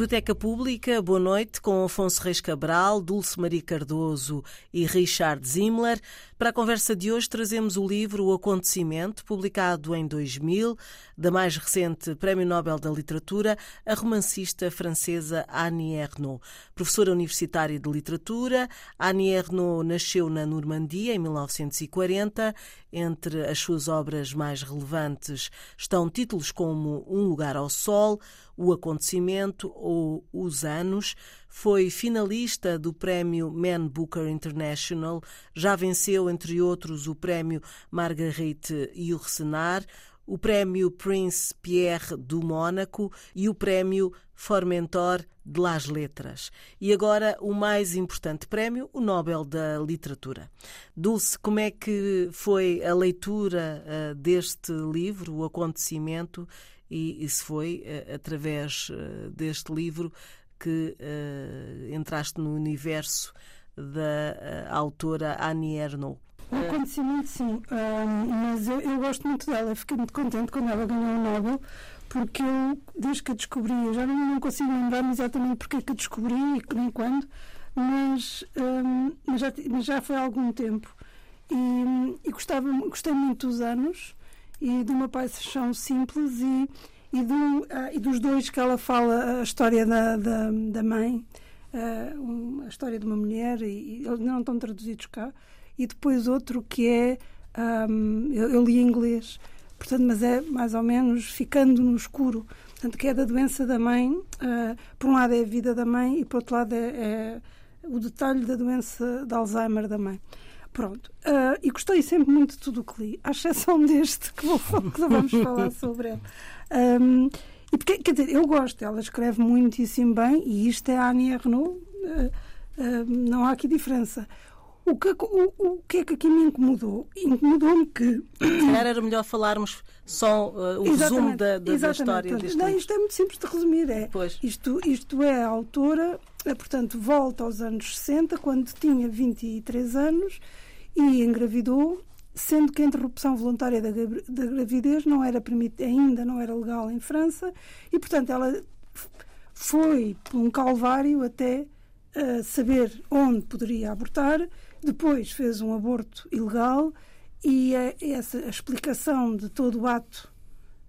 Biblioteca Pública, boa noite, com Afonso Reis Cabral, Dulce Maria Cardoso e Richard Zimmler. Para a conversa de hoje trazemos o livro O Acontecimento, publicado em 2000, da mais recente Prémio Nobel da Literatura, a romancista francesa Annie Ernaux. Professora universitária de literatura, Annie Ernaux nasceu na Normandia em 1940. Entre as suas obras mais relevantes estão títulos como Um Lugar ao Sol, O Acontecimento ou Os Anos. Foi finalista do prémio Man Booker International, já venceu, entre outros, o prémio Marguerite Yourcenar, o prémio Prince Pierre do Mônaco e o prémio Formentor de Las Letras. E agora o mais importante prémio, o Nobel da Literatura. Dulce, como é que foi a leitura uh, deste livro, o acontecimento, e, se foi uh, através uh, deste livro que uh, entraste no universo da autora Annie Ernaux. O acontecimento, sim, mas eu, eu, gosto muito dela. Fiquei muito contente quando ela ganhou o Nobel, porque eu, desde que a descobri, eu já não, consigo lembrar exatamente porque é que a descobri e nem quando, mas, um, mas, já, mas já foi há algum tempo. E, e gostava, gostei muito dos anos e de uma paixão simples e e, do, uh, e, dos dois que ela fala a história da, da, da mãe, um, a história de uma mulher, e, eles não estão traduzidos cá, e depois outro que é, um, eu, eu, li em inglês, portanto, mas é mais ou menos ficando no escuro, portanto, que é da doença da mãe, uh, por um lado é a vida da mãe e por outro lado é, é o detalhe da doença de Alzheimer da mãe. Pronto. Uh, e gostei sempre muito de tudo o que li, à exceção deste que, vou, que vamos falar sobre ele. Um, e porque, quer dizer, eu gosto, ela escreve muitíssimo bem e isto é a Annie Ernaux, uh, uh, não há aqui diferença. O que, o, o que é que aqui me incomodou? Incomodou-me que. Se calhar era melhor falarmos só uh, o resumo da, da, da história deste não, Isto é muito simples de resumir. É, pois. Isto, isto é a autora, portanto, volta aos anos 60, quando tinha 23 anos e engravidou sendo que a interrupção voluntária da, da gravidez não era ainda não era legal em França, e portanto ela foi por um calvário até uh, saber onde poderia abortar, depois fez um aborto ilegal e a, essa a explicação de todo o ato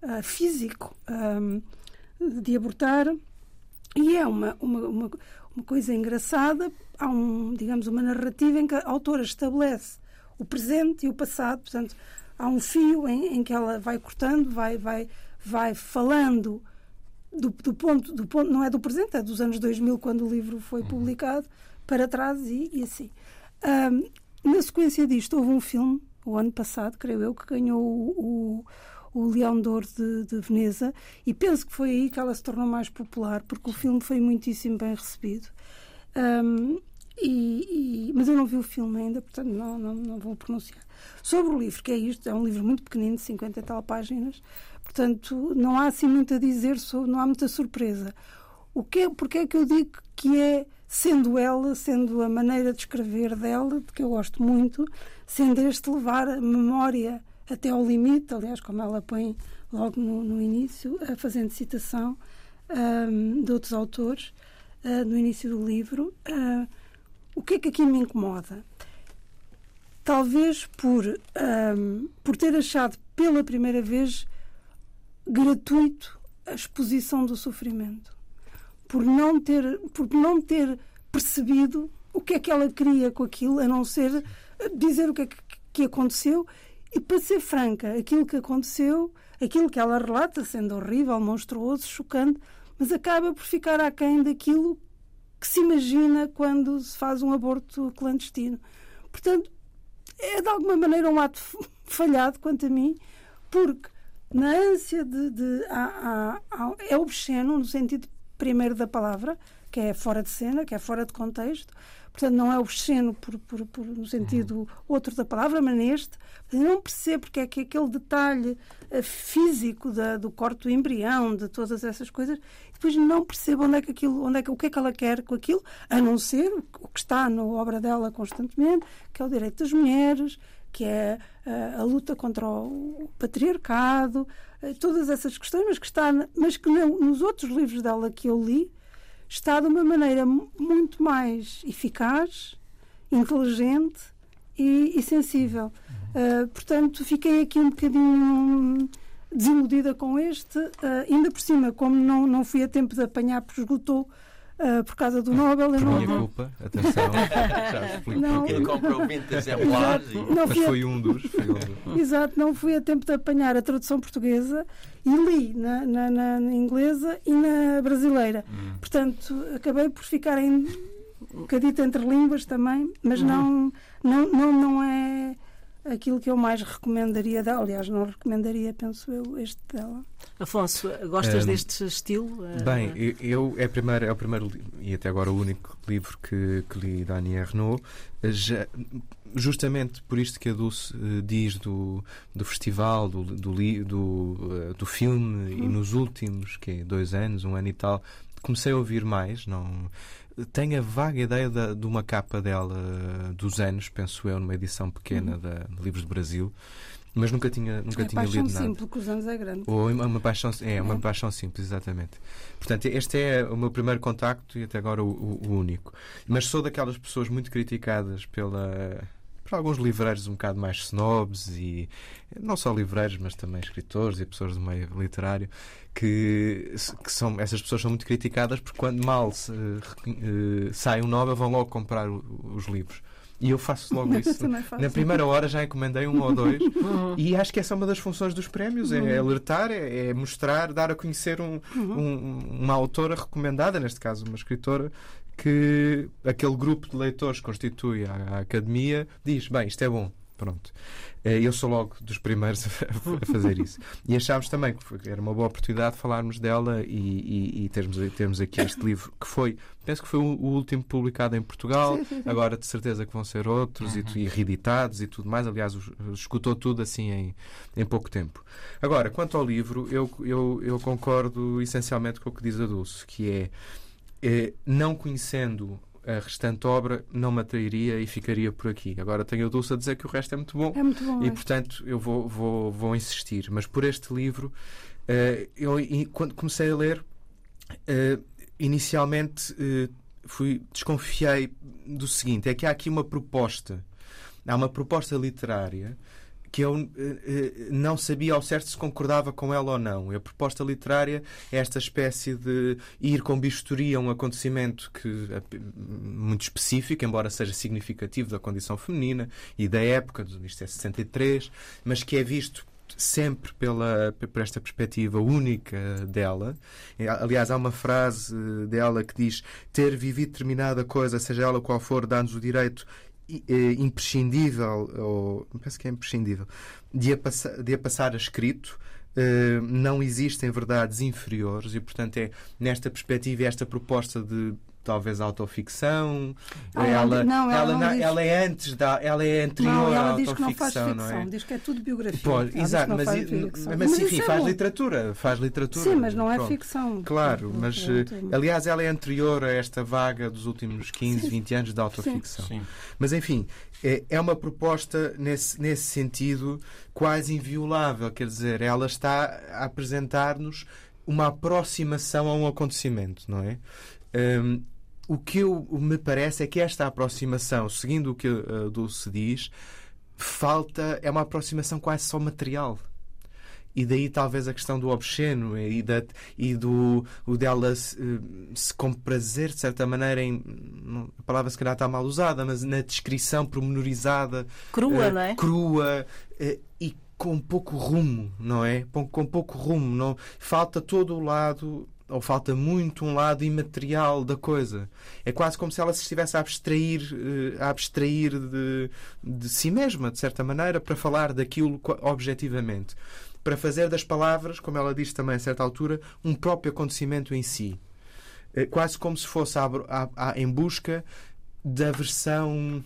uh, físico um, de abortar e é uma, uma, uma, uma coisa engraçada, há um, digamos, uma narrativa em que a autora estabelece o presente e o passado. Portanto, há um fio em, em que ela vai cortando, vai, vai, vai falando do, do, ponto, do ponto, não é do presente, é dos anos 2000, quando o livro foi uhum. publicado, para trás e, e assim. Um, na sequência disto, houve um filme, o ano passado, creio eu, que ganhou o, o, o Leão de Ouro de, de, Veneza, e penso que foi aí que ela se tornou mais popular, porque o filme foi muitíssimo bem recebido. Um, e, e, mas eu não vi o filme ainda, portanto não, não, não vou pronunciar. Sobre o livro, que é isto, é um livro muito pequenino, de 50 e tal páginas, portanto não há assim muito a dizer, sobre, não há muita surpresa. O que é, porque é que eu digo que é, sendo ela, sendo a maneira de escrever dela, de que eu gosto muito, sendo este levar a memória até ao limite, aliás, como ela põe logo no, no início, fazendo citação um, de outros autores, uh, no início do livro. Uh, o que é que aqui me incomoda? Talvez por, um, por ter achado pela primeira vez gratuito a exposição do sofrimento. Por não ter, por não ter percebido o que é que ela queria com aquilo, a não ser dizer o que é que, que aconteceu. E para ser franca, aquilo que aconteceu, aquilo que ela relata, sendo horrível, monstruoso, chocante, mas acaba por ficar aquém daquilo que se imagina quando se faz um aborto clandestino. Portanto, é de alguma maneira um ato falhado, quanto a mim, porque na ânsia de. de é obsceno, no sentido primeiro da palavra, que é fora de cena, que é fora de contexto. Portanto, não é obsceno por, por, por, no sentido uhum. outro da palavra, mas neste. Não percebo porque é que aquele detalhe uh, físico da, do corte do embrião, de todas essas coisas, depois não percebo onde é que aquilo, onde é que, o que é que ela quer com aquilo, a não ser o que está na obra dela constantemente, que é o direito das mulheres, que é uh, a luta contra o patriarcado, uh, todas essas questões, mas que está, mas que não, nos outros livros dela que eu li, está de uma maneira muito mais eficaz, inteligente e, e sensível. Uh, portanto, fiquei aqui um bocadinho desiludida com este, uh, ainda por cima, como não, não fui a tempo de apanhar, porque esgotou uh, por causa do Nobel. Por não... minha culpa, atenção. Já explico não, Ele comprou 20 exemplares. E... Mas foi um dos. Foi um dos. Exato, não fui a tempo de apanhar a tradução portuguesa e li na, na, na inglesa e na brasileira. Hum. Portanto, acabei por ficar em um bocadito entre línguas também, mas hum. não, não, não, não é aquilo que eu mais recomendaria dela. Aliás, não recomendaria, penso eu, este dela. Afonso, gostas um, deste estilo? Bem, eu, é, primeiro, é o primeiro e até agora o único livro que, que li da Annie Renault. Já, justamente por isto que a Dulce uh, diz do, do festival, do, do, do, uh, do filme, hum. e nos últimos que dois anos, um ano e tal, comecei a ouvir mais. Não, tenho a vaga ideia da, de uma capa dela dos anos, penso eu, numa edição pequena uhum. da, de Livros do Brasil. Mas nunca tinha, nunca é tinha lido nada. simples, porque os anos é grande. Ou uma, uma paixão, é, uma é. paixão simples, exatamente. Portanto, este é o meu primeiro contacto e até agora o, o, o único. Mas sou daquelas pessoas muito criticadas pela por alguns livreiros um bocado mais snobs e não só livreiros, mas também escritores e pessoas do meio literário que, que são essas pessoas são muito criticadas porque quando mal se, uh, sai um Nobel vão logo comprar o, os livros. E eu faço logo isso. Na primeira hora já encomendei um ou dois. Uhum. E acho que essa é uma das funções dos prémios: é uhum. alertar, é, é, mostrar, dar a conhecer um, uhum. um, uma autora recomendada, neste caso uma escritora, que aquele grupo de leitores que constitui a, a academia diz: bem, isto é bom. Pronto. Eh, eu sou logo dos primeiros a fazer isso. E achámos também que era uma boa oportunidade de falarmos dela e, e, e termos, termos aqui este livro, que foi, penso que foi o último publicado em Portugal. Agora, de certeza que vão ser outros uhum. e, e, reeditados e tudo mais. Aliás, escutou tudo assim em, em pouco tempo. Agora, quanto ao livro, eu, eu, eu concordo essencialmente com o que diz a Dulce, que é eh, não conhecendo a restante obra não me atrairia e ficaria por aqui. Agora tenho a Dulce a dizer que o resto é muito bom, é muito bom e, é. portanto, eu vou, vou, vou insistir. Mas por este livro, uh, eu quando comecei a ler, uh, inicialmente fui, desconfiei do seguinte: é que há aqui uma proposta, há uma proposta literária que eu uh, não sabia ao certo se concordava com ela ou não. A proposta literária é esta espécie de ir com bisturi a um acontecimento que é muito específico, embora seja significativo da condição feminina e da época, isto é 63, mas que é visto sempre pela, por esta perspectiva única dela. Aliás, há uma frase dela que diz: ter vivido determinada coisa, seja ela qual for, dá-nos o direito eh, imprescindível, ou penso que é imprescindível, de a, passar, de a passar a escrito. Uh, não existem verdades inferiores e, portanto, é nesta perspectiva, esta proposta de talvez autoficção. Ah, ela, não, ela, ela, ela, é antes da, ela é anterior não, ela à diz que não faz ficção, não é? Diz que é tudo biografia. Pode, exato, mas, mas, mas, enfim, é faz literatura, faz literatura. Sim, mas não é ficção. Claro, mas eh, aliás ela é anterior a esta vaga dos últimos 15, sim. 20 anos da autoficção. Sim. Mas enfim, é, é uma proposta nesse, nesse sentido quase inviolável, quer dizer, ela está a apresentar-nos uma aproximação a um acontecimento, não é? Um, o que eu, me parece é que esta aproximação, seguindo o que a Dulce diz, falta, é uma aproximação quase só material. E daí talvez a questão do obsceno e, da, e do o dela se, se prazer de certa maneira, em, a palavra se calhar está mal usada, mas na descrição promenorizada. Crua, uh, não é? Crua uh, e com pouco rumo, não é? Com, com pouco rumo. Não, falta todo o lado ou falta muito um lado imaterial da coisa. É quase como se ela se estivesse a abstrair, eh, a abstrair de, de si mesma, de certa maneira, para falar daquilo objetivamente. Para fazer das palavras, como ela diz também a certa altura, um próprio acontecimento em si. É quase como se fosse a, a, a, em busca da versão.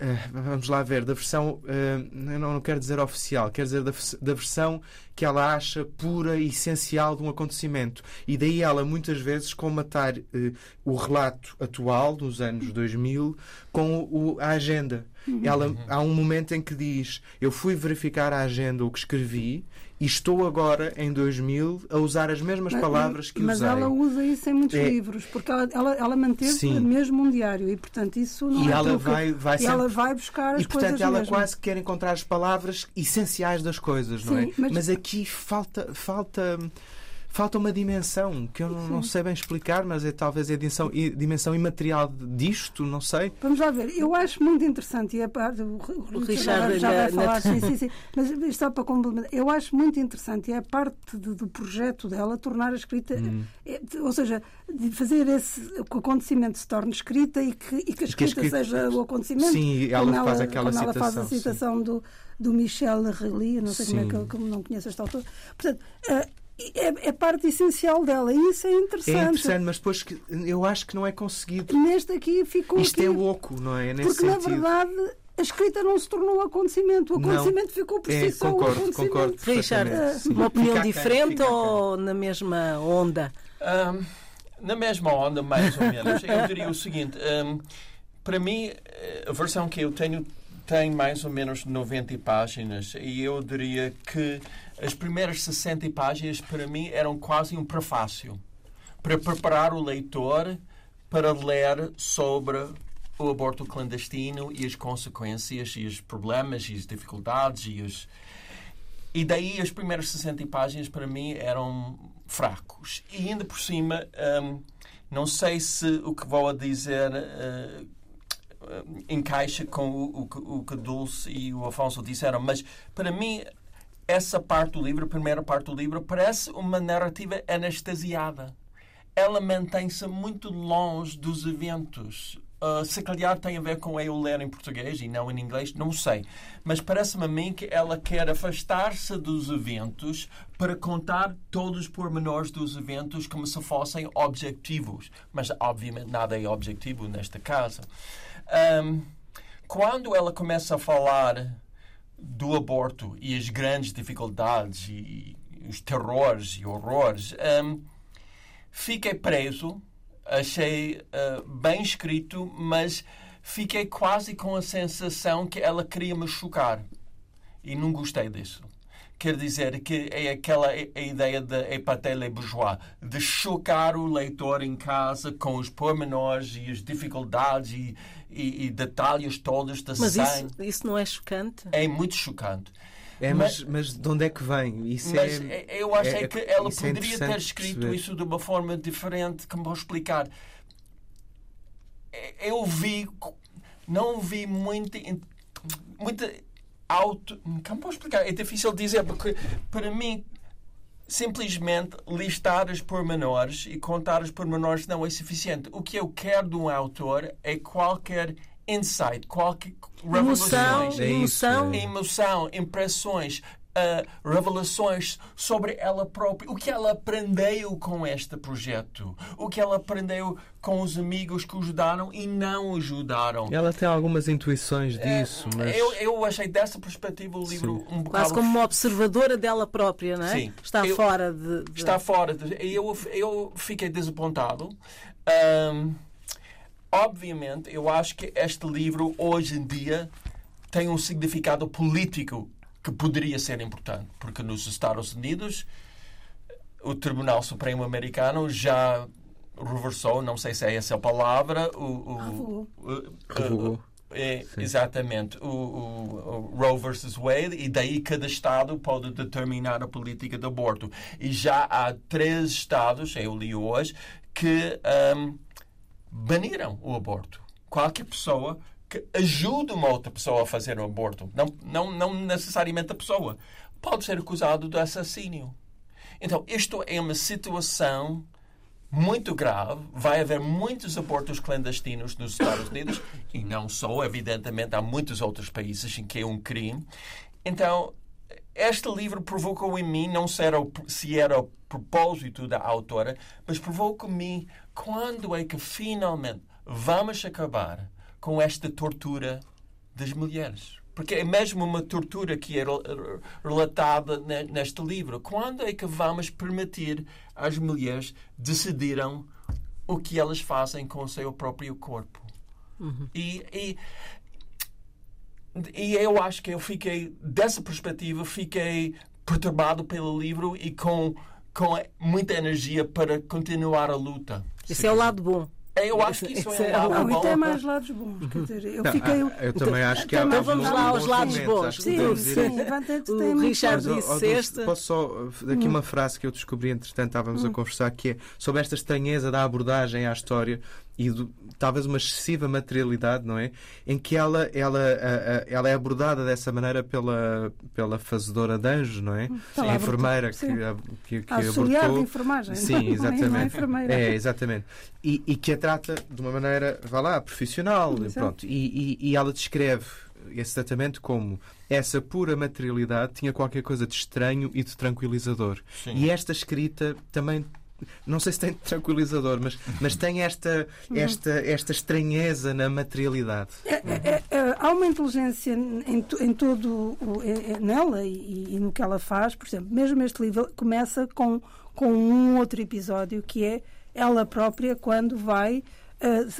Uh, vamos lá ver, da versão. Uh, não, não quero dizer oficial, quero dizer da, da versão que ela acha pura e essencial de um acontecimento. E daí ela muitas vezes comatar eh, o relato atual dos anos 2000 com o, a agenda. Ela, há um momento em que diz: Eu fui verificar a agenda, o que escrevi, e estou agora, em 2000, a usar as mesmas palavras que mas usei. ela usa isso em muitos É. livros, porque ela, ela, ela manteve Sim. mesmo um diário e, portanto, isso não E é ela truque. vai- vai E ela sempre- vai buscar as E portanto coisas ela mesmo. quase quer encontrar as palavras essenciais das coisas, não é? Sim, mas- aqui falta falta falta uma dimensão que eu não, não sei bem explicar, mas é talvez a dimensão, dimensão imaterial disto, não sei. Vamos lá ver. Eu acho muito interessante, e a parte, o, o Richard já vai falar, sim, sim, sim. Mas isto só para complementar. Eu acho muito interessante, e é a parte de- do projeto dela tornar a escrita, Hum. é, ou seja, de fazer esse, que o acontecimento se torne escrita e que, e que a E que a escrita escrita- seja o acontecimento. Sim, ela como faz aquela como ela faz a citação, sim. citação do, do Michel Relly, não sei como é Sim. que eu como não conheço esta autora. Portanto, eh, é, é parte essencial dela e isso é interessante. É interessante, mas depois que, eu acho que não é conseguido. Neste aqui ficou Isto aqui, é oco, não é? Nesse porque na sentido. verdade a escrita não se tornou acontecimento. O Não. acontecimento ficou por É, si só um concordo, acontecimento. concordo. Richard, sim. uma opinião diferente aquém. ou na mesma onda? Ahm, na mesma onda, mais ou menos, eu diria o seguinte: ahm, para mim, eh, a versão que eu tenho tem mais ou menos 90 páginas e eu diria que as primeiras 60 páginas, para mim, eram quase um prefácio para preparar o leitor para ler sobre o aborto clandestino e as consequências e os problemas e as dificuldades e os e daí as primeiras 60 páginas para mim eram fracos. E ainda por cima, hum, não sei se o que vou a dizer eh, encaixa com o, o o que Dulce e o Afonso disseram, mas para mim essa parte do livro, a primeira parte do livro, parece uma narrativa anestesiada. Ela mantém-se muito longe dos eventos. Ah, se calhar tem a ver com eu ler em português e não em inglês, não sei. Mas parece-me a mim que ela quer afastar-se dos eventos para contar todos os pormenores dos eventos como se fossem objetivos. Mas, obviamente, nada é objetivo nesta casa. Ahm, quando ela começa a falar do aborto e as grandes dificuldades e, os terrores e horrores, hum, fiquei preso, achei ah, bem escrito, mas fiquei quase com a sensação que ela queria me chocar. E não gostei disso. Quer dizer que é aquela a ideia de epatele bourgeois, de chocar o leitor em casa com os pormenores e as dificuldades e, e, e detalhes todos da Mas isso, sangue. isso não é chocante? É muito chocante. É, mas, mas de onde é que vem? Isso Mas é, eh, eu achei é- que ela é poderia ter escrito perceber. isso de uma forma diferente, como vou explicar. Eu vi, não vi muito, muita auto. Como vou explicar? É difícil dizer, porque para mim, simplesmente listar os pormenores e contar os pormenores não é suficiente. O que eu quero de um autor é qualquer insight, qualquer Emoção, isso, emoção. é. emoção, impressões, ah, revelações sobre ela própria. O que ela aprendeu com este projeto? O que ela aprendeu com os amigos que ajudaram e não ajudaram? Ela tem algumas intuições disso, mas. Eu, eu achei dessa perspectiva o livro um bocado Quase como uma observadora dela própria, não é? Sim. Está Eu- fora de. de- está fora. De, eu, eu fiquei desapontado. Ahm, obviamente, eu acho que este livro, hoje em dia, tem um significado político que poderia ser importante. Porque nos Estados Unidos, o Tribunal Supremo Americano já reversou, não sei se é essa a palavra, o, o, é, exatamente. O, o- o Roe versus Wade, e daí cada Estado pode determinar a política de aborto. E já há três Estados, eu li hoje, que ahm, baniram o aborto. Qualquer pessoa que ajude uma outra pessoa a fazer um aborto, não, não, não necessariamente a pessoa, pode ser acusado de assassínio. Então, isto é uma situação muito grave. Vai haver muitos abortos clandestinos nos Estados Unidos e não só, evidentemente, há muitos outros países em que é um crime. Então, este livro provocou em mim, não sei o- se era o propósito da autora, mas provocou em mim quando é que finalmente vamos acabar com esta tortura das mulheres. porque é mesmo uma tortura que é relatada neste livro. Quando é que vamos permitir às mulheres decidirem o que elas fazem com o seu próprio corpo? Uhum. E, e, e eu acho que eu fiquei, dessa perspectiva, fiquei perturbado pelo livro e com, com muita energia para continuar a luta. Esse é o lado bom. Eu acho que isso é, é um lado bom. E tem mais lados bons. Quer dizer, eu fiquei. Eu, eu também acho que há. Então vamos lá aos lados bons. Sim, sim. O Richard disse este. Posso só. Daqui uma frase que eu descobri, entretanto, estávamos a conversar, que é sobre esta estranheza da abordagem à história e do, talvez uma excessiva materialidade, não é? Em que ela, ela, ela é abordada dessa maneira pela, pela fazedora de anjos, não é? Tá a enfermeira que, que, que, abortou. de enfermagem. Sim, exatamente. É, é, exatamente. E, e, que a trata de uma maneira, vá lá, profissional. E, pronto. E, e, e ela descreve esse tratamento como essa pura materialidade tinha qualquer coisa de estranho e de tranquilizador. Sim. E esta escrita também não sei se tem tranquilizador, mas, mas tem esta, esta, esta estranheza na materialidade. É, é, é, há uma inteligência em, em todo nela e, e, no que ela faz. Por exemplo, mesmo este livro começa com, com um outro episódio que é ela própria quando vai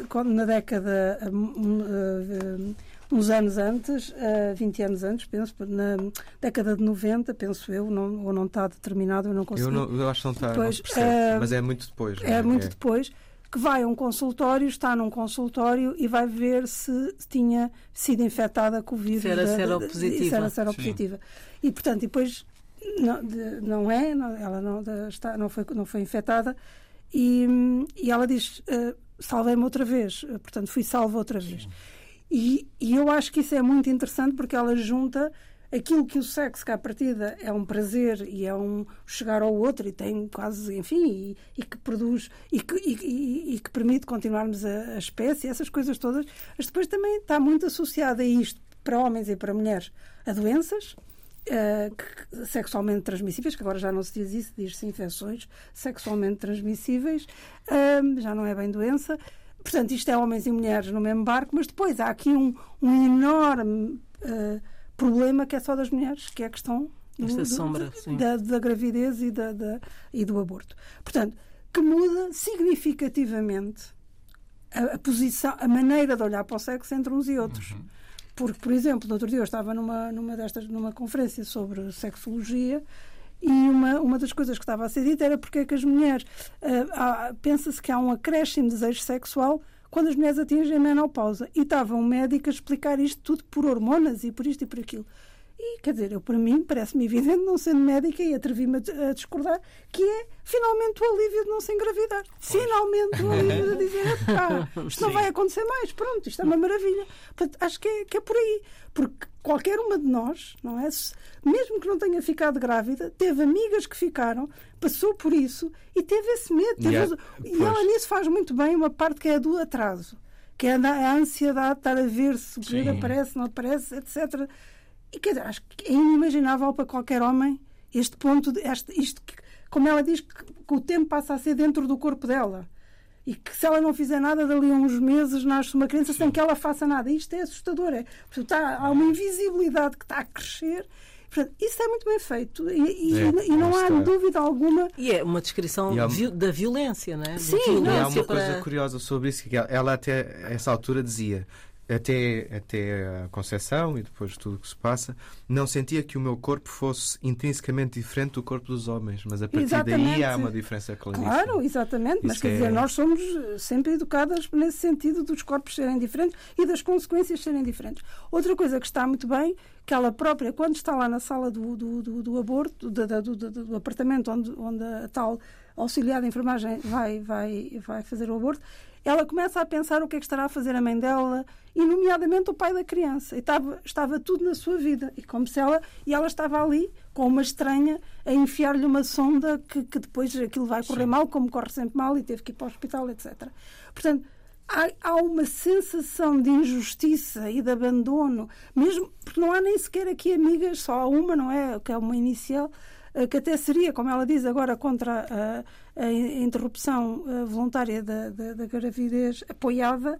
quando, na década uh, uh, uns anos antes, uh, eh, 20 anos antes, penso, na década de 90, penso eu, não, ou não está determinado, eu não consigo. Eu, não, eu acho que não está, depois, não percebe, uh, mas é muito depois. É, é muito é. depois que vai a um consultório, está num consultório e vai ver se tinha sido infectada com o vírus. Se era seropositiva. Se era seropositiva. E, portanto, depois não, de, não é, não, ela não, está, não, foi, não foi infectada e, e ela diz, uh, salvei-me outra vez, portanto, fui salva outra vez. Sim. E, e, eu acho que isso é muito interessante porque ela junta aquilo que o sexo, que à partida é um prazer e é um chegar ao outro e tem quase, enfim, e, e que produz e que, e, e, que permite continuarmos a, a espécie, essas coisas todas, mas depois também está muito associada a isto, para homens e para mulheres, a doenças. Uh, que, sexualmente transmissíveis, que agora já não se diz isso, diz-se infecções sexualmente transmissíveis, uh, já não é bem doença, Portanto, isto é homens e mulheres no mesmo barco, mas depois há aqui um, um enorme uh, problema que é só das mulheres, que é a questão do, do, sombra, da, da, gravidez e, da, da, e do aborto. Portanto, que muda significativamente a, a, posição, a maneira de olhar para o sexo entre uns e outros. Uhum. Porque, por exemplo, no outro dia eu estava numa, numa destas, numa conferência sobre sexologia e uma, uma das coisas que estava a ser dita era porque é que as mulheres. Uh, Pensa-se que há um acréscimo de desejo sexual quando as mulheres atingem a menopausa. E estava um médico a explicar isto tudo por hormonas e por isto e por aquilo. E, quer dizer, eu, para mim, parece-me evidente, não sendo médica, e atrevi-me a, discordar, que é finalmente o alívio de não se engravidar. Pois. Finalmente o alívio de dizer, ah, isto não vai acontecer mais, pronto, isto é uma maravilha. Portanto, acho que é, que é por aí. Porque qualquer uma de nós, não é? Mesmo que não tenha ficado grávida, teve amigas que ficaram, passou por isso e teve esse medo. Teve yeah, e ela nisso faz muito bem uma parte que é do atraso, que é a ansiedade de estar a ver se o bebê aparece, não aparece, etc. E quer dizer, acho que é inimaginável para qualquer homem este ponto, de, este, isto, como ela diz, que, que o tempo passa a ser dentro do corpo dela e que se ela não fizer nada, dali a uns meses nasce uma criança Sim. sem que ela faça nada. Isto é assustador. É, está, há uma invisibilidade que está a crescer. Portanto, isso é muito bem feito e, e, é, e não há é. dúvida alguma. E é uma descrição uma... da violência, não é? Sim, violência e há uma para... coisa curiosa sobre isso, que ela até essa altura dizia até, até a concepção e depois tudo o que se passa, não sentia que o meu corpo fosse intrinsecamente diferente do corpo dos homens, mas a partir exatamente. daí há uma diferença claríssima. Claro, exatamente, Isso mas quer é... dizer, nós somos sempre educadas nesse sentido dos corpos serem diferentes e das consequências serem diferentes. Outra coisa que está muito bem, que ela própria, quando está lá na sala do, do, do, do aborto, do, do, do, do apartamento onde, onde a tal auxiliar de enfermagem vai, vai, vai fazer o aborto, ela começa a pensar o que é que estará a fazer a mãe dela e, nomeadamente, o pai da criança. E estava, estava tudo na sua vida. E como se ela, e ela estava ali, com uma estranha, a enfiar-lhe uma sonda que, que depois aquilo vai correr Sim. mal, como corre sempre mal, e teve que ir para o hospital, etc. Portanto, há, há uma sensação de injustiça e de abandono, mesmo porque não há nem sequer aqui amigas, só há uma, não é? Que é uma inicial eh, que até seria, como ela diz agora, contra a, interrupção eh, voluntária da, da, da, gravidez apoiada,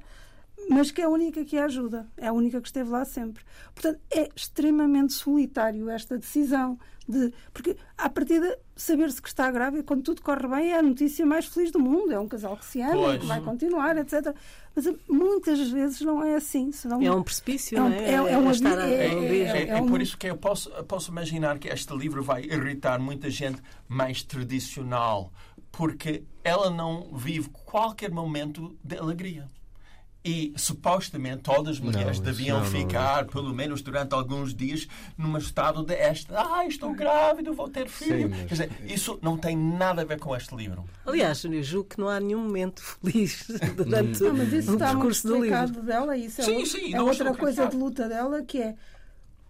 mas que é a única que a ajuda, é a única que esteve lá sempre. Portanto, é extremamente solitário esta decisão de. Porque, à partida, saber-se que está grávida, quando tudo corre bem, é a notícia mais feliz do mundo. É um casal que se ama, Pois. que vai continuar, etc. Mas muitas vezes não é assim. Senão, É um precipício, É um- não é? é- é um estar a- é- é-. É, é é um- por isso que eu posso, eu posso imaginar que este livro vai irritar muita gente mais tradicional, porque ela não vive qualquer momento de alegria. E supostamente todas as mulheres Não, deviam não, não. ficar, pelo menos durante alguns dias, num estado de esta. Ah, estou grávida, vou ter filho. mas- Quer dizer, isso não tem nada a ver com este livro. Aliás, eu julgo que não há nenhum momento feliz durante Não, mas isso o está muito percurso do livro. dela. Isso é, Sim, outra- sim, é não outra coisa de luta dela, que é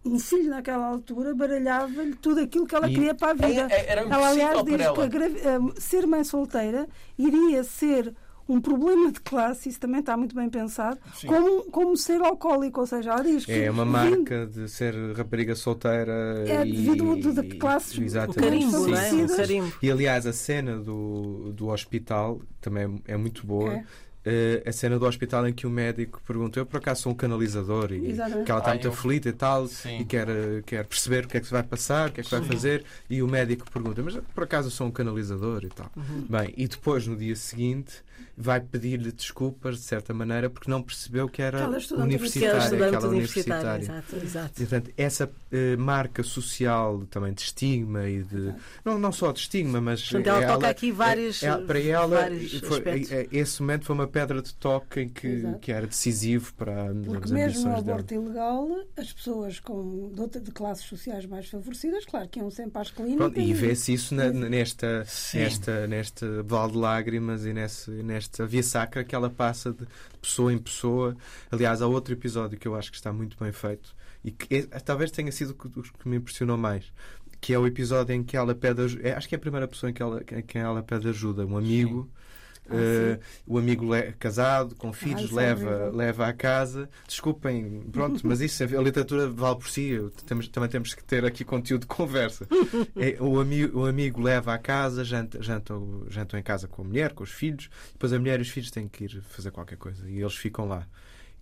um filho naquela altura baralhava-lhe tudo aquilo que ela E- queria para a vida. É- era ela, aliás, diz para que ela. a gravi- eh, ser mãe solteira iria ser um problema de classe, isso também está muito bem pensado, Sim. como, como ser alcoólico. Ou seja, ela diz que É uma vindo- marca de ser rapariga solteira É, e, devido de- de classes- O Exatamente. carimbo, Sim, não é? carimbo. E aliás, a cena do, do hospital também é muito boa. É. Eh, a cena do hospital em que o médico pergunta: Eu por acaso sou um canalizador e Exatamente. que ela está Ah, muito eu- aflita e tal, Sim. e quer, eh, quer perceber o que é que se vai passar, o que é que se vai Sim. fazer. E o médico pergunta: Mas por acaso eu sou um canalizador e tal. Uhum. Bem, e depois no dia seguinte vai pedir-lhe desculpas de certa maneira porque não percebeu que era Que é universitária, aquela universitária. universitária. Exato, exato. E, portanto, essa eh, marca social também de estigma e de. Não, não só de estigma, mas. Portanto, ela toca ela- aqui vários, é- é- para ela, vários foi- é- esse momento foi uma pedra de toque em que, Exato. que era decisivo para as Porque mesmo o ambições dela. aborto ilegal, as pessoas com, de, outra- de classes sociais mais favorecidas, claro que iam sempre às clínicas. Pronto, e vê-se isso na- nesta, Sim. nesta, nesta val de lágrimas e nesse, nesta via sacra que ela passa de pessoa em pessoa. Aliás, há outro episódio que eu acho que está muito bem feito e que é- talvez tenha sido o que, que me impressionou mais. Que é o episódio em que ela pede ajuda. Acho que é a primeira pessoa em que ela, em quem ela pede ajuda. Um amigo. Ah, o amigo le- casado, com filhos, é leva, horrível. leva à casa. Desculpem, pronto, mas isso, a literatura vale por si. Temos, também temos que ter aqui conteúdo de conversa. É, o, amigo, o amigo leva à casa, janta, jantam, jantam em casa com a mulher, com os filhos, depois a mulher e os filhos têm que ir fazer qualquer coisa e eles ficam lá.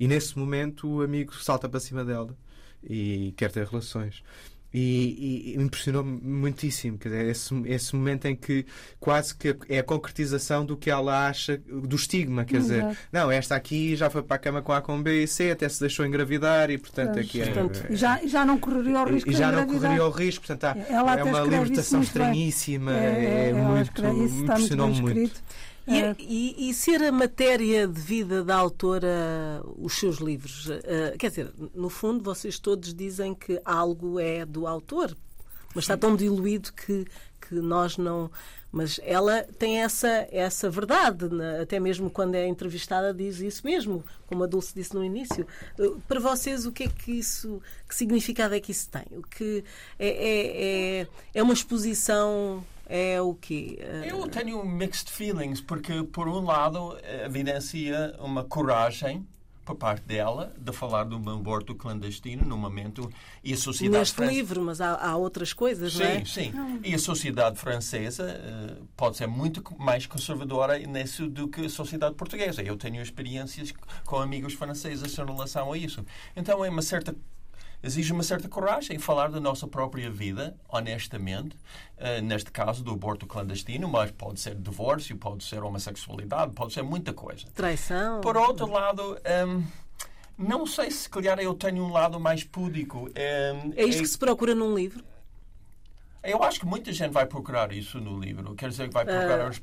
E nesse momento o amigo salta para cima dela e quer ter relações. E, e impressionou-me muitíssimo. Quer dizer, esse, esse momento em que quase que é a concretização do que ela acha do estigma. Quer dizer, Exato. não, esta aqui já foi para a cama com A, com B e C, até se deixou engravidar e, portanto, Pois. aqui é. Portanto, E já, já não correria o risco e de já não correria o risco, portanto, há- é uma libertação estranhíssima, É, é, ela muito. Impressionou-me muito. escrito. E, É. e- e ser a matéria de vida da autora os seus livros? Eh, quer dizer, no fundo, vocês todos dizem que algo é do autor, mas está tão diluído que, que nós não. Mas ela tem essa, essa verdade, né? até mesmo quando é entrevistada, diz isso mesmo, como a Dulce disse no início. Eh, Para vocês, o que é que isso. Que significado é que isso tem? O que é, é, é, é uma exposição. É o quê? Eh, Eu tenho mixed feelings, porque, por um lado, evidencia uma coragem por parte dela de falar de um aborto clandestino no momento e a sociedade neste fran- livro, mas há, há outras coisas, não é? Sim, sim. E a sociedade francesa eh, pode ser muito mais conservadora nisso do que a sociedade portuguesa. Eu tenho experiências com amigos franceses em relação a isso. Então é uma certa exige uma certa coragem falar da nossa própria vida, honestamente, eh, neste caso do aborto clandestino, mas pode ser divórcio, pode ser homossexualidade, pode ser muita coisa. Traição. Por outro lado, hum, não sei se calhar eu tenho um lado mais púdico. Hum, É isto que se procura num livro? eu acho que muita gente vai procurar isso no livro. Quer dizer, que vai procurar. os-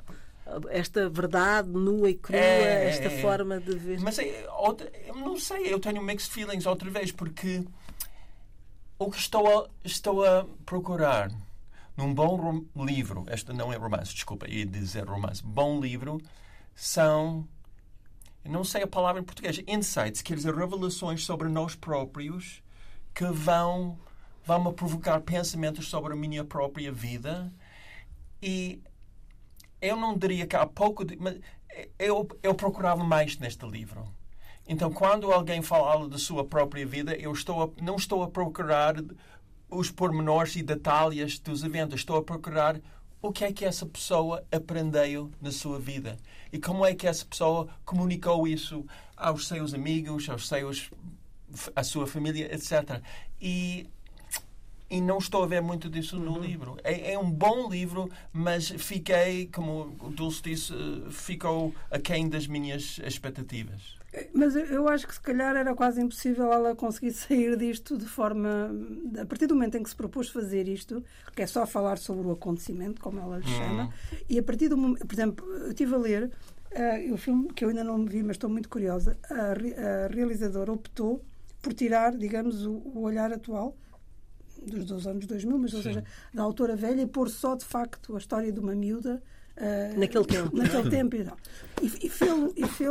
Esta verdade nua e crua, É, esta é, é. forma de ver. Mas é, outra- eu não sei, eu tenho mixed feelings outra vez, porque o que estou a, estou a procurar num bom livro, este não é romance, desculpa, ia dizer romance, bom livro, são, não sei a palavra em português, insights, quer dizer, revelações sobre nós próprios que vão, vão me provocar pensamentos sobre a minha própria vida e eu não diria que há pouco mas eu, eu procurava mais neste livro. Então, quando alguém fala da sua própria vida, eu estou a- não estou a procurar os pormenores e detalhes dos eventos. Estou a procurar o que é que essa pessoa aprendeu na sua vida e como é que essa pessoa comunicou isso aos seus amigos, aos seus à sua família, etc. E e não estou a ver muito disso no uhum. livro. É, é, um bom livro, mas fiquei, como o Dulce disse, ficou aquém das minhas expectativas. Mas eu acho que se calhar era quase impossível ela conseguir sair disto de forma. A partir do momento em que se propôs fazer isto, que é só falar sobre o acontecimento, como ela lhe chama, uhum. e a partir do momento. Por exemplo, eu estive a ler uh, o filme, que eu ainda não vi, mas estou muito curiosa. A, a realizadora optou por tirar, digamos, o, o olhar atual dos, dos anos 2000, mas, ou seja, da autora velha, e pôr só de facto a história de uma miúda. Uh, naquele tempo. Naquele tempo e tal. E, e fê-lo fê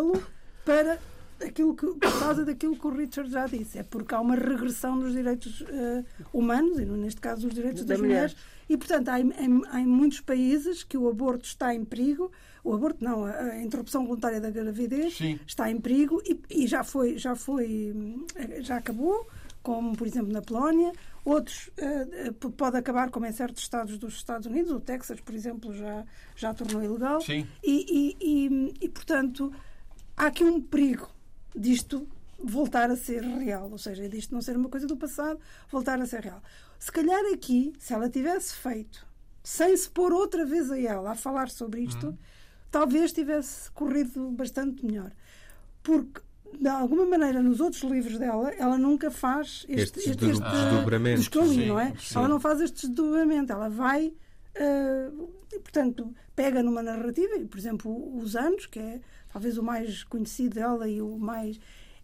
para aquilo que, por causa daquilo que o Richard já disse. É porque há uma regressão dos direitos uh, humanos, e neste caso dos direitos da das mulher. mulheres. E, portanto, há em, há em, muitos países que o aborto está em perigo. O aborto, não, a, a interrupção voluntária da gravidez Sim. está em perigo e, e, já foi, já foi, já acabou, como, por exemplo, na Polónia. Outros uh, pode acabar, como em certos estados dos Estados Unidos. O Texas, por exemplo, já, já tornou ilegal. Sim. E, e, e, portanto, há aqui um perigo disto voltar a ser real, ou seja, disto não ser uma coisa do passado, voltar a ser real. Se calhar aqui, se ela tivesse feito, sem se pôr outra vez a ela a falar sobre isto, uhum. talvez tivesse corrido bastante melhor. Porque de alguma maneira, nos outros livros dela, ela nunca faz este, este, este desdobramento. não é? Sim. Ela não faz este desdobramento. Ela vai, uh, e, portanto, pega numa narrativa, e, por exemplo, Os Anos, que é talvez o mais conhecido dela e o mais.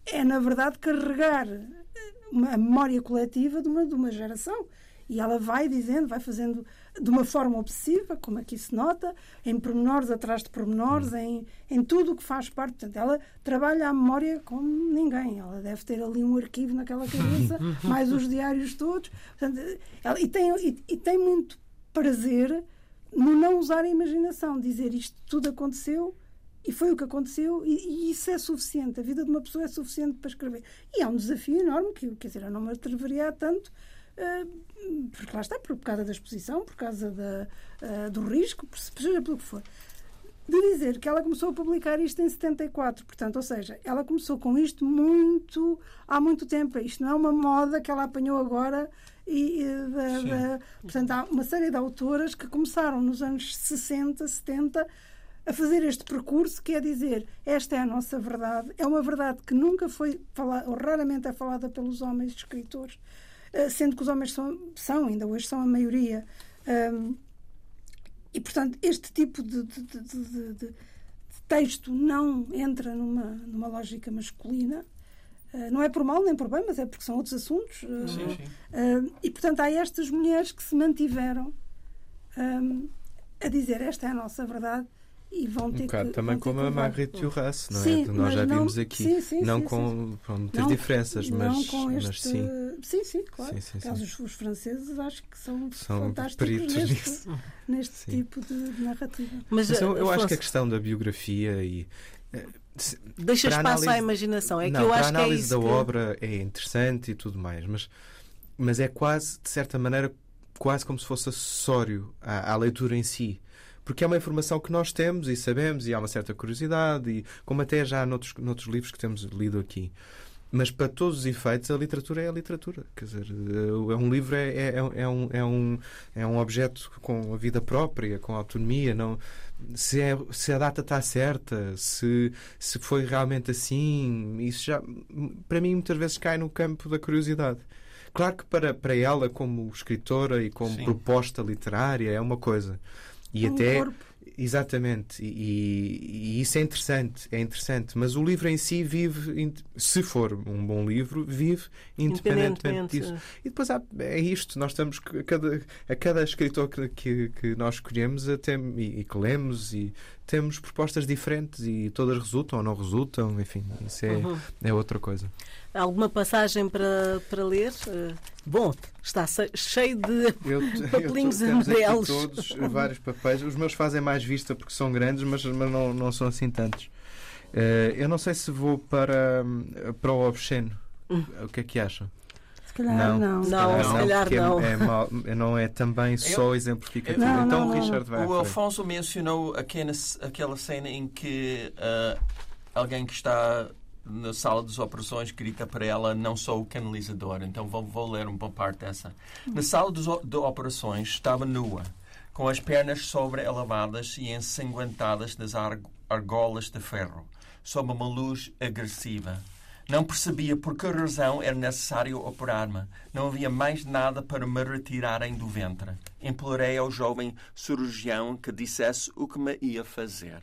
É, na verdade, carregar a memória coletiva de uma, de uma geração. E ela vai dizendo, vai fazendo de uma forma obsessiva, como aqui se nota, em pormenores atrás de pormenores, hum. em, em tudo o que faz parte. Portanto, ela trabalha a memória como ninguém. Ela deve ter ali um arquivo naquela cabeça, mais os diários todos. Portanto, ela, e, tem, e, e tem muito prazer no não usar a imaginação, dizer isto tudo aconteceu e foi o que aconteceu, e, e, isso é suficiente. A vida de uma pessoa é suficiente para escrever. E é um desafio enorme, que quer dizer, eu não me atreveria a tanto, uh, porque lá está, por causa da exposição, por causa da, uh, do risco, por, seja pelo que for. De dizer que ela começou a publicar isto em 74, portanto, ou seja, ela começou com isto muito há muito tempo. Isto não é uma moda que ela apanhou agora e, da, da, portanto, há uma série de autoras que começaram nos anos 60, 70 a fazer este percurso, que é dizer esta é a nossa verdade, é uma verdade que nunca foi falada, ou raramente é falada pelos homens escritores, eh, sendo que os homens são, são ainda hoje são a maioria. e, portanto, este tipo de, de, de, de, texto não entra numa, numa lógica masculina. Uh, não é por mal nem por bem, mas é porque são outros assuntos. Uh, sim, sim. E, portanto, há estas mulheres que se mantiveram a dizer esta é a nossa verdade e vão ter um bocado que, também como a Marguerite Duras, não é? Sim, Nós já não, vimos aqui, sim, sim, não com muitas não, diferenças, mas, este, mas sim. Sim, sim, claro. Sim, sim, Os, os, franceses acho que são, são fantásticos neste, neste tipo de, de narrativa. Mas, mas eu, eu acho que a questão da biografia e eh, se, Deixa espaço análise, à imaginação. É não, que eu acho que a é análise da que... obra é interessante e tudo mais, mas, mas é quase, de certa maneira, quase como se fosse acessório à, à leitura em si porque é uma informação que nós temos e sabemos e há uma certa curiosidade, e como até já noutros, noutros livros que temos lido aqui. Mas para todos os efeitos, a literatura é a literatura. Quer dizer, eh, é um livro é, é, é, um, é, um, é um objeto com a vida própria, com autonomia. Não, se, é, se a data está certa, se, se foi realmente assim, isso já, para mim, muitas vezes cai no campo da curiosidade. Claro que para, para ela, como escritora e como Sim. proposta literária, é uma coisa. E um até. Corpo. Exatamente, e, e, isso é interessante, é interessante, mas o livro em si vive, se for um bom livro, vive independentemente disso. E depois há, é isto, nós estamos a cada, a cada escritor que, que, que nós escolhemos até, e, e, que lemos e temos propostas diferentes e todas resultam ou não resultam, enfim, isso é, uhum. é outra coisa. Alguma passagem para, para ler? Uh, bom, está cheio de eu, papelinhos eu, amarelos. todos vários papéis. Os meus fazem mais vista porque são grandes, mas, mas não, não são assim tantos. Uh, eu não sei se vou para, para o obsceno. Hum. O que é que acham? Calhar não. Não, se calhar porque é- não. É, mal- não é também só exemplificativo. Não, então não, o não, Richard vai O. Alfonso mencionou aquela, aquela cena em que ah, alguém que está na sala das operações grita para ela não sou o canalizador. Então vou, vou ler uma parte dessa. Na sala dos de operações estava nua, com as pernas sobre-elevadas e ensanguentadas nas ar- argolas de ferro, sob uma luz agressiva. Não percebia por que razão era necessário operar-me. Não havia mais nada para me retirarem do ventre. Implorei ao jovem cirurgião que dissesse o que me ia fazer.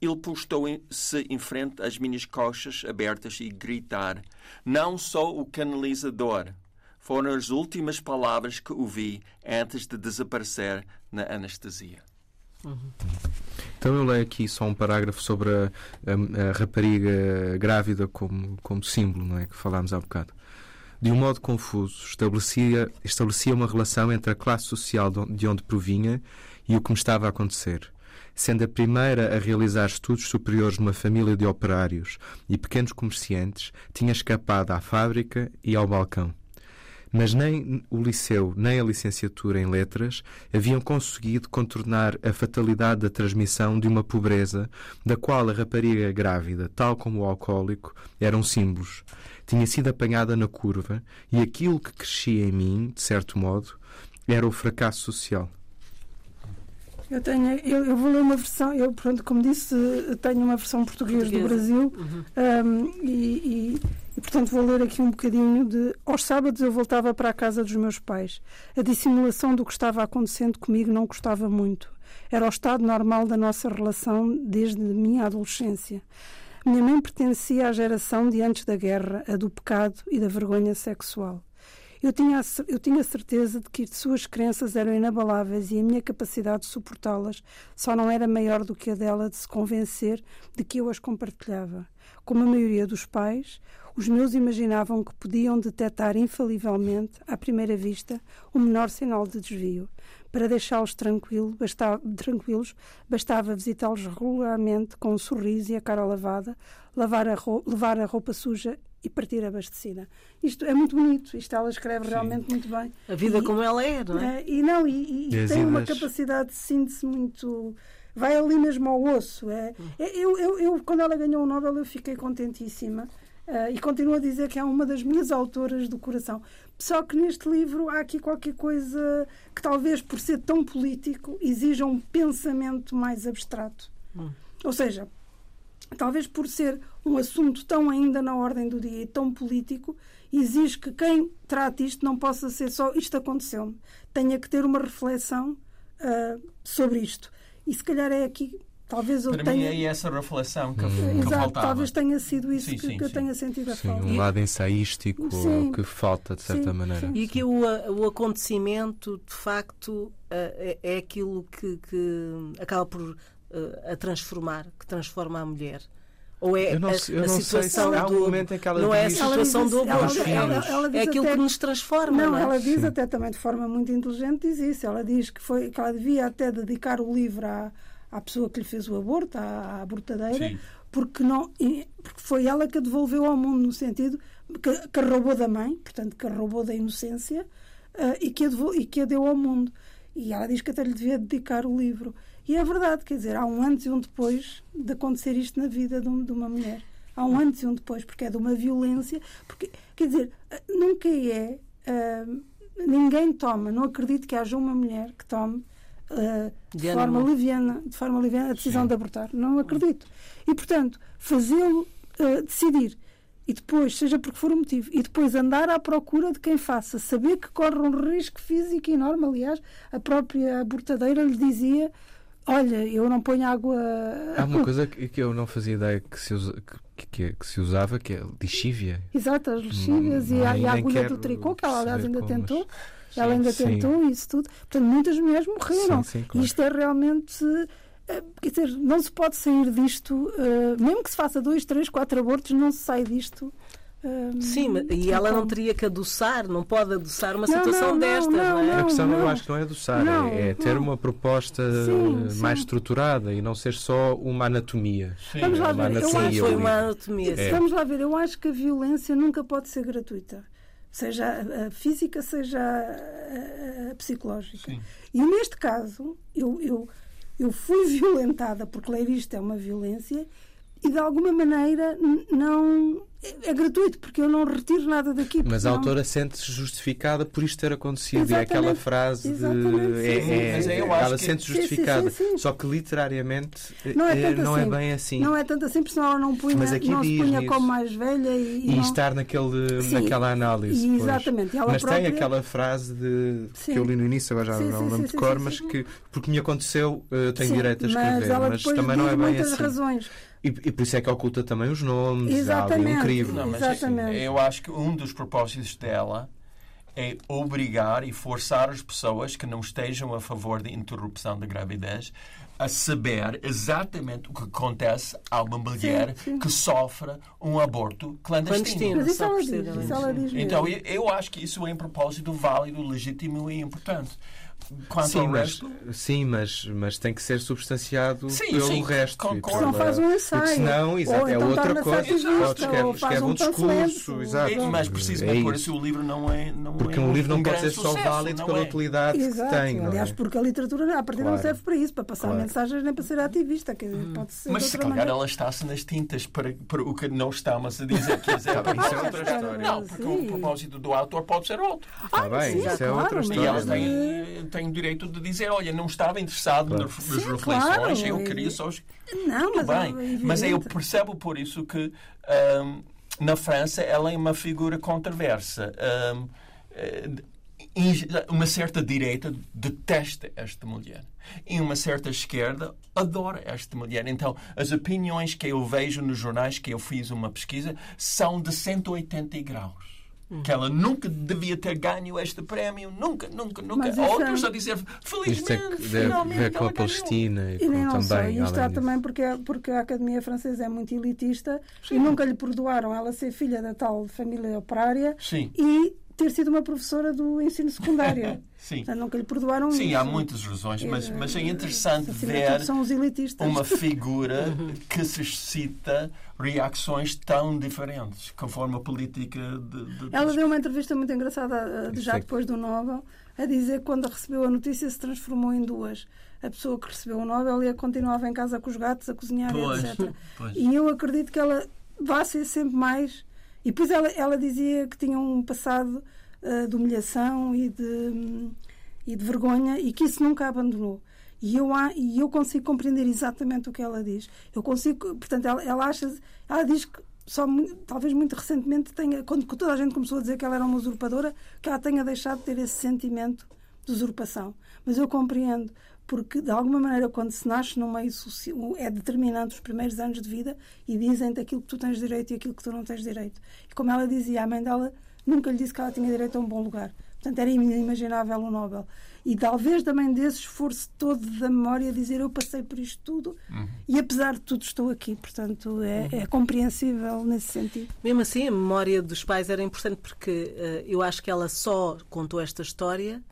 Ele postou-se em frente às minhas coxas abertas e gritar: Não sou o canalizador. Foram as últimas palavras que ouvi antes de desaparecer na anestesia. Então eu leio aqui só um parágrafo sobre a, a- a rapariga grávida como, como símbolo, não é? Que falámos há bocado. De um modo confuso, estabelecia, estabelecia uma relação entre a classe social de onde provinha e o que me estava a acontecer. Sendo a primeira a realizar estudos superiores numa família de operários e pequenos comerciantes, tinha escapado à fábrica e ao balcão. Mas nem o liceu nem a licenciatura em letras haviam conseguido contornar a fatalidade da transmissão de uma pobreza da qual a rapariga grávida, tal como o alcoólico, eram símbolos. Tinha sido apanhada na curva e aquilo que crescia em mim, de certo modo, era o fracasso social. Eu tenho, eu, eu vou ler uma versão, eu pronto, como disse, tenho uma versão portuguesa do Portuguesa. Brasil Uhum. um, e, e, portanto vou ler aqui um bocadinho de aos sábados eu voltava para a casa dos meus pais. A dissimulação do que estava acontecendo comigo não gostava muito. Era o estado normal da nossa relação desde a minha adolescência. Minha mãe pertencia à geração de antes da guerra, a do pecado e da vergonha sexual. Eu tinha, eu tinha certeza de que suas crenças eram inabaláveis e a minha capacidade de suportá-las só não era maior do que a dela de se convencer de que eu as compartilhava. Como a maioria dos pais, os meus imaginavam que podiam detectar infalivelmente, à primeira vista, o menor sinal de desvio. Para deixá-los tranquilo, tranquilos, bastava visitá-los regularmente com um sorriso e a cara lavada, lavar a roupa, levar a roupa suja e partir abastecida. Isto é muito bonito, isto ela escreve realmente muito bem. A vida E- como ela é, não é? É, e não, e, e E tem uma capacidade de síntese muito. Vai ali mesmo ao osso. É. É, Eu, eu, eu, quando ela ganhou o Nobel, eu fiquei contentíssima. Ah, e continuo a dizer que é uma das minhas autoras do coração. Só que neste livro há aqui qualquer coisa que, talvez por ser tão político, exija um pensamento mais abstrato. Hum. Ou seja, talvez por ser um assunto tão ainda na ordem do dia e tão político, exige que quem trate isto não possa ser só isto aconteceu-me. Tenha que ter uma reflexão ah, sobre isto. E se calhar é aqui, talvez eu Para tenha. mim é essa reflexão que, Hum. que Exato, faltava. talvez tenha sido isso Sim, que, sim, que eu sim. tenha sentido a Sim, falta. um lado ensaístico Sim. que falta, de certa Sim, maneira. sim. E que o, o acontecimento, de facto, eh, é, é aquilo que, que acaba por a transformar, que transforma a mulher. Ou é Eu não, a, sei- eu a sei situação há um do. momento em que ela não é a diz... Ela situação diz do ela- aborto. ela- é- ela diz é aquilo até- que nos transforma. Não, Não, é? ela diz Sim. até também de forma muito inteligente diz isso. Ela diz que foi que ela devia até dedicar o livro à, à pessoa que lhe fez o aborto, à, à abortadeira, Sim. porque não porque foi ela que a devolveu ao mundo no sentido que, que a roubou da mãe, portanto que a roubou da inocência ah, e, que a devol- e que a deu ao mundo. E ela diz que até lhe devia dedicar o livro. E é verdade, quer dizer, há um antes e um depois de acontecer isto na vida de, um- de uma mulher. Há um antes e um depois, porque é de uma violência. Porque, quer dizer, ah, nunca é. ah, ninguém toma, não acredito que haja uma mulher que tome ah, de, De forma liviana, de forma liviana a decisão Sim. de abortar. Não acredito. E, portanto, fazê-lo ah, decidir e depois, seja por que for o motivo, e depois andar à procura de quem faça, saber que corre um risco físico enorme. Aliás, a própria abortadeira lhe dizia: Olha, eu não ponho água. Há uma coisa que, que eu não fazia ideia que se, usa- que, que- que se usava, que é lixívia. Exato, as lexívias Não- e, a, e a agulha do tricô, que ela aliás ainda como, mas- tentou. Ela ainda Sim. tentou isso tudo. Portanto, muitas mulheres morreram. Sim, sim, claro. isto é realmente. eh, Quer dizer, não se pode sair disto, eh, mesmo que se faça dois, três, quatro abortos, não se sai disto. Eh, Sim, e ela não como- teria que adoçar, não pode adoçar uma Não, situação não, não, destas, não, é? não, A questão eu não. acho que não é adoçar, Não, é, é ter não. uma proposta Sim, eh, sim. mais estruturada e não ser só uma anatomia. Sim. Vamos lá Uma ver, eu acho- Foi uma anatomia. É. sim. Vamos lá ver, eu acho que a violência nunca pode ser gratuita. seja a, física, seja a, psicológica. Sim. E neste caso, eu, eu, eu fui violentada, porque ler isto é uma violência, e de alguma maneira não. É, é gratuito, porque eu não retiro nada daqui. Mas a não- autora sente-se justificada por isto ter acontecido. Exatamente. É aquela frase de. Sim, é- sim. é- Mas eu acho ela que- sente-se Sim, sim, justificada. sim, sim. Só que literariamente Não é eh, não é assim. bem assim. Não é tanto assim, porque senão ela não, punha, Mas aqui não se punha como mais velha e, E não- estar naquele, Sim. naquela análise. E exatamente, ela Mas própria- tem aquela frase de, que eu li no início, agora já Sim, não lembro de cor, sim, mas sim. que porque me aconteceu, eh, tenho Sim, direito a mas escrever. Mas, depois também não é bem muitas assim. razões. E, e por isso é que oculta também os nomes. Um Exatamente. crivo. Não, mas Exatamente. eu acho que um dos propósitos dela é obrigar e forçar as pessoas que não estejam a favor da interrupção da gravidez a saber exatamente o que acontece a uma mulher sim. que sofre um aborto clandestino. Clandestino. Mas isso ela diz, isso ela diz Então, eu acho que isso é um propósito válido, legítimo e importante. Quanto Sim, ao mas, resto, sim mas, mas tem que ser substanciado Sim, pelo sim, resto. concordo. Não faz um ensaio. Porque senão, exato, Ou é então outra coisa. Pode escrever, escreve um um discurso, exato. é, mas É precisamente por isso. isso o livro não é. Não Porque é um livro não pode ser só sucesso, válido não pela é? utilidade Exato. que tem. Não Aliás, é? porque a literatura à partida não Claro. serve para isso, para passar Claro. mensagens nem para ser ativista. Quer dizer, pode ser Mas se calhar maneira. ela está-se nas tintas para, para o que não estamos a dizer. Quer dizer, Tá isso é outra história. Não, porque o propósito do autor pode ser outro. Está bem, isso é outra mas- história. É? tem, o direito de dizer: olha, não estava interessado Claro. nas, Sim, reflexões, claro. eu queria só. Não, Tudo mas, é bem, mas eu percebo por isso que ahm, na França ela é uma figura controversa. Ahm, eh, uma certa direita detesta esta mulher e uma certa esquerda adora esta mulher. Então, as opiniões que eu vejo nos jornais, que eu fiz uma pesquisa, são de 180 graus. Que ela nunca devia ter ganho este prémio, nunca, nunca, nunca. Mas isso é- Outros a dizer, Isto felizmente, é que deve finalmente ver com a ganhou." Palestina e, E com, não só, também. e isto há também porque, porque a Academia Francesa é muito elitista e nunca lhe perdoaram ela ser filha da tal família operária Sim, e ter sido uma professora do ensino secundário. sim. Portanto, nunca lhe perdoaram Sim, isso. há muitas razões, mas, Eh, mas é interessante acima de ver uma figura que suscita reações tão diferentes, conforme a política de. de- Ela deu uma entrevista muito engraçada Isso já é depois do Nobel a dizer que quando recebeu a notícia se transformou em duas. A pessoa que recebeu o Nobel e a continuava em casa com os gatos a cozinhar, Pois, etc. pois. E eu acredito que ela vai ser sempre mais. E depois ela, ela dizia que tinha um passado uh, de humilhação e de, hum, e de vergonha e que isso nunca abandonou. E eu, e eu consigo compreender exatamente o que ela diz. Eu consigo, portanto, ela, ela acha, ela diz que só talvez muito recentemente tenha, quando toda a gente começou a dizer que ela era uma usurpadora, que ela tenha deixado de ter esse sentimento de usurpação. Mas eu compreendo, porque de alguma maneira, quando se nasce no meio social, é determinante os primeiros anos de vida e dizem-te aquilo que tu tens direito e aquilo que tu não tens direito. E como ela dizia, a mãe dela nunca lhe disse que ela tinha direito a um bom lugar. Portanto, era inimaginável o Nobel. E talvez também desse esforço todo da memória dizer eu passei por isto tudo e apesar de tudo estou aqui. Portanto, é, é compreensível nesse sentido. Mesmo assim, a memória dos pais era importante porque eh, eu acho que ela só contou esta história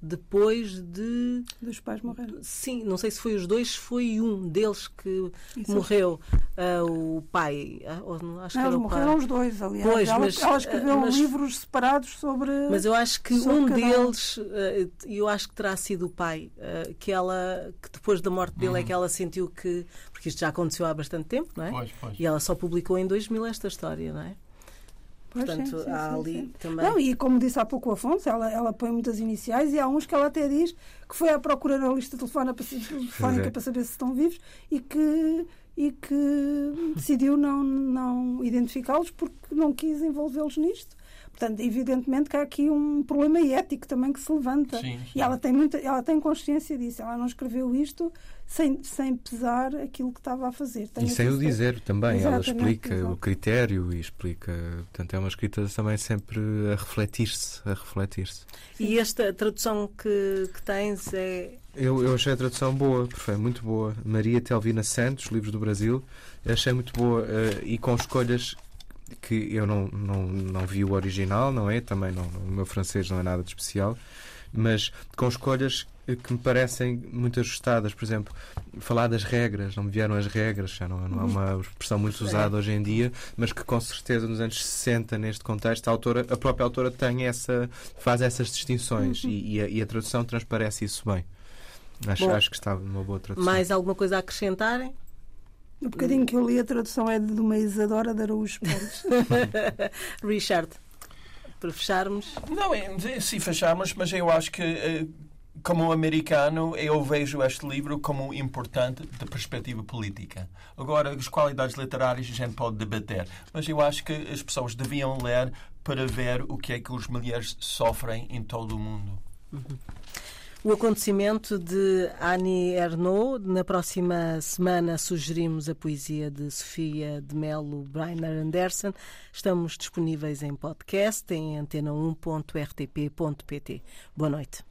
depois de. Dos pais morreram. Sim, não sei se foi os dois, foi um deles que Isso. morreu. Ah, o pai. ah, ou não, acho que era eles o pai. morreram os dois, aliás. Pois, ela, mas, ela escreveu mas- livros separados sobre. Mas eu acho que um deles, eh, eu acho que terá sido o pai, que ela, que depois da morte dele é que ela sentiu que, porque isto já aconteceu há bastante tempo, não é? Pois, pois. E ela só publicou em 2000 esta história, não é? Portanto, sim, sim, há ali sim. também. Não, e como disse há pouco o Afonso, ela, ela põe muitas iniciais e há uns que ela até diz que foi à procura na lista telefónica é. para saber se estão vivos e que, e que decidiu não, não identificá-los porque não quis envolvê-los nisto. Portanto, evidentemente que há aqui um problema ético também que se levanta. Sim, sim. E ela tem, muita, ela tem consciência disso. Ela não escreveu isto sem, sem pesar aquilo que estava a fazer. Tem E sem o dizer também, ela Exatamente, explica o exato. critério e explica. Portanto, é uma escrita também sempre a refletir-se. A refletir-se. E esta tradução que, que tens é. Eu, eu achei a tradução boa, foi muito boa. Maria Telvina Santos, Livros do Brasil, achei muito boa eh, e com escolhas que eu não, não, não vi o original, não é? Também não, o meu francês não é nada de especial, mas com escolhas que me parecem muito ajustadas. Por exemplo, falar das regras, não me vieram as regras, já não, não é uma expressão muito usada hoje em dia, mas que com certeza nos anos 60, neste contexto, a, autora, a própria autora tem essa, faz essas distinções uhum. e, e, a, e, a, tradução transparece isso bem. Acho, acho que está numa boa tradução. Mais alguma coisa a acrescentarem? O bocadinho que eu li a tradução é de uma Isadora de Araújo Pontes. Richard, para fecharmos? Não, se fecharmos, mas eu acho que eh, como americano, eu vejo este livro como importante da perspectiva política. Agora, as qualidades literárias a gente pode debater, mas eu acho que as pessoas deviam ler para ver o que é que as mulheres sofrem em todo o mundo. Uhum. O acontecimento de Annie Ernaux. Na próxima semana sugerimos a poesia de Sofia de Melo Brainer Anderson. Estamos disponíveis em podcast em antena1.rtp.pt. Boa noite.